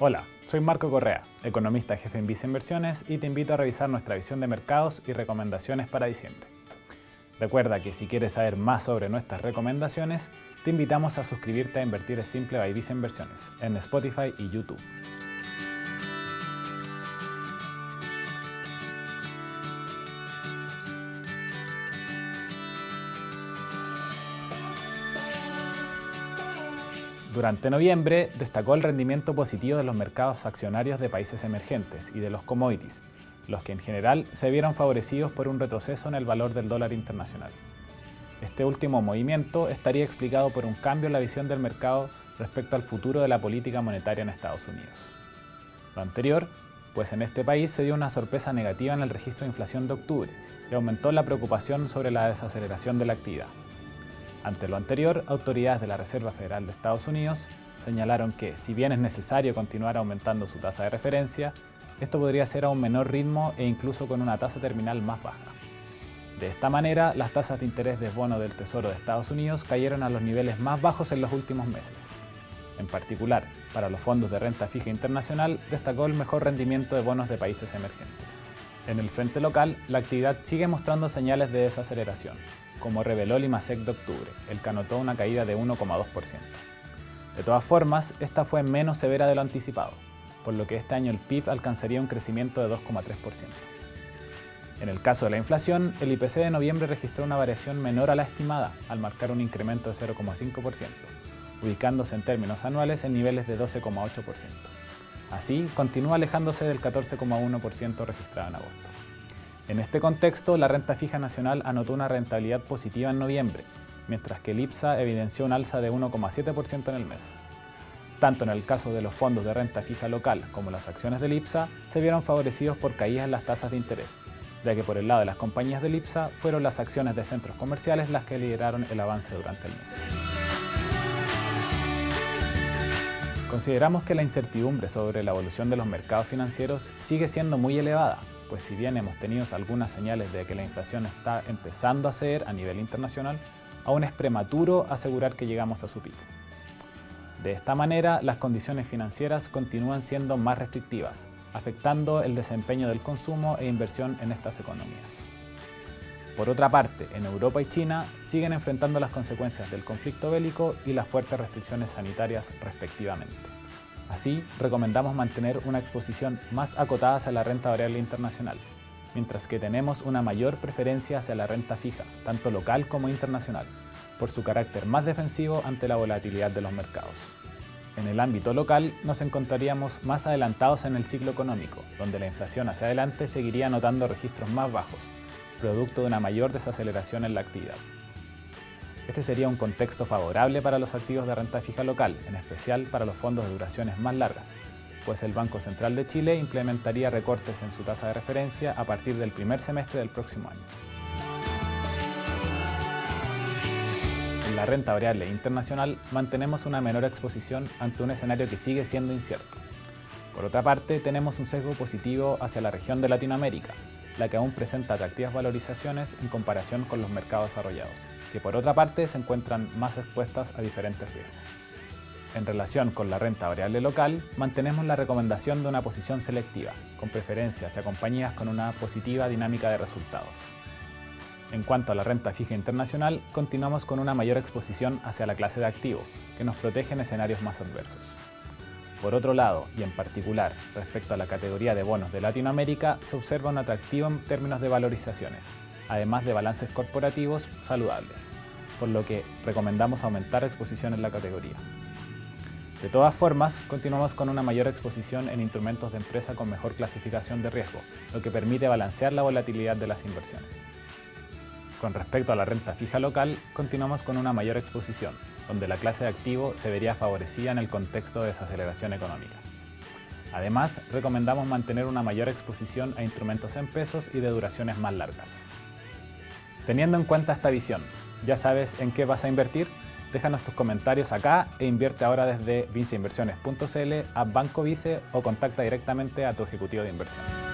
Hola, soy Marco Correa, economista jefe en Vice Inversiones y te invito a revisar nuestra visión de mercados y recomendaciones para diciembre. Recuerda que si quieres saber más sobre nuestras recomendaciones, te invitamos a suscribirte a Invertir Simple by Vice Inversiones en Spotify y YouTube. Durante noviembre destacó el rendimiento positivo de los mercados accionarios de países emergentes y de los commodities, los que en general se vieron favorecidos por un retroceso en el valor del dólar internacional. Este último movimiento estaría explicado por un cambio en la visión del mercado respecto al futuro de la política monetaria en Estados Unidos. Lo anterior, pues en este país se dio una sorpresa negativa en el registro de inflación de octubre y aumentó la preocupación sobre la desaceleración de la actividad. Ante lo anterior, autoridades de la Reserva Federal de Estados Unidos señalaron que, si bien es necesario continuar aumentando su tasa de referencia, esto podría ser a un menor ritmo e incluso con una tasa terminal más baja. De esta manera, las tasas de interés de bono del Tesoro de Estados Unidos cayeron a los niveles más bajos en los últimos meses. En particular, para los fondos de renta fija internacional, destacó el mejor rendimiento de bonos de países emergentes. En el frente local, la actividad sigue mostrando señales de desaceleración, como reveló el IMASEC de octubre, el que anotó una caída de 1,2%. De todas formas, esta fue menos severa de lo anticipado, por lo que este año el PIB alcanzaría un crecimiento de 2,3%. En el caso de la inflación, el IPC de noviembre registró una variación menor a la estimada, al marcar un incremento de 0,5%, ubicándose en términos anuales en niveles de 12,8%. Así, continúa alejándose del 14,1% registrado en agosto. En este contexto, la renta fija nacional anotó una rentabilidad positiva en noviembre, mientras que el IPSA evidenció un alza de 1,7% en el mes. Tanto en el caso de los fondos de renta fija local como las acciones del IPSA se vieron favorecidos por caídas en las tasas de interés, ya que por el lado de las compañías del IPSA fueron las acciones de centros comerciales las que lideraron el avance durante el mes. Consideramos que la incertidumbre sobre la evolución de los mercados financieros sigue siendo muy elevada, pues si bien hemos tenido algunas señales de que la inflación está empezando a ceder a nivel internacional, aún es prematuro asegurar que llegamos a su pico. De esta manera, las condiciones financieras continúan siendo más restrictivas, afectando el desempeño del consumo e inversión en estas economías. Por otra parte, en Europa y China siguen enfrentando las consecuencias del conflicto bélico y las fuertes restricciones sanitarias respectivamente. Así, recomendamos mantener una exposición más acotada hacia la renta variable internacional, mientras que tenemos una mayor preferencia hacia la renta fija, tanto local como internacional, por su carácter más defensivo ante la volatilidad de los mercados. En el ámbito local nos encontraríamos más adelantados en el ciclo económico, donde la inflación hacia adelante seguiría anotando registros más bajos, producto de una mayor desaceleración en la actividad. Este sería un contexto favorable para los activos de renta fija local, en especial para los fondos de duraciones más largas, pues el Banco Central de Chile implementaría recortes en su tasa de referencia a partir del primer semestre del próximo año. En la renta variable internacional mantenemos una menor exposición ante un escenario que sigue siendo incierto. Por otra parte, tenemos un sesgo positivo hacia la región de Latinoamérica, la que aún presenta atractivas valorizaciones en comparación con los mercados desarrollados, que por otra parte se encuentran más expuestas a diferentes riesgos. En relación con la renta variable local, mantenemos la recomendación de una posición selectiva, con preferencia hacia compañías con una positiva dinámica de resultados. En cuanto a la renta fija internacional, continuamos con una mayor exposición hacia la clase de activo, que nos protege en escenarios más adversos. Por otro lado, y en particular respecto a la categoría de bonos de Latinoamérica, se observa un atractivo en términos de valorizaciones, además de balances corporativos saludables, por lo que recomendamos aumentar exposición en la categoría. De todas formas, continuamos con una mayor exposición en instrumentos de empresa con mejor clasificación de riesgo, lo que permite balancear la volatilidad de las inversiones. Con respecto a la renta fija local, continuamos con una mayor exposición, donde la clase de activo se vería favorecida en el contexto de desaceleración económica. Además, recomendamos mantener una mayor exposición a instrumentos en pesos y de duraciones más largas. Teniendo en cuenta esta visión, ¿ya sabes en qué vas a invertir? Déjanos tus comentarios acá e invierte ahora desde viceinversiones.cl a Banco Vice o contacta directamente a tu ejecutivo de inversión.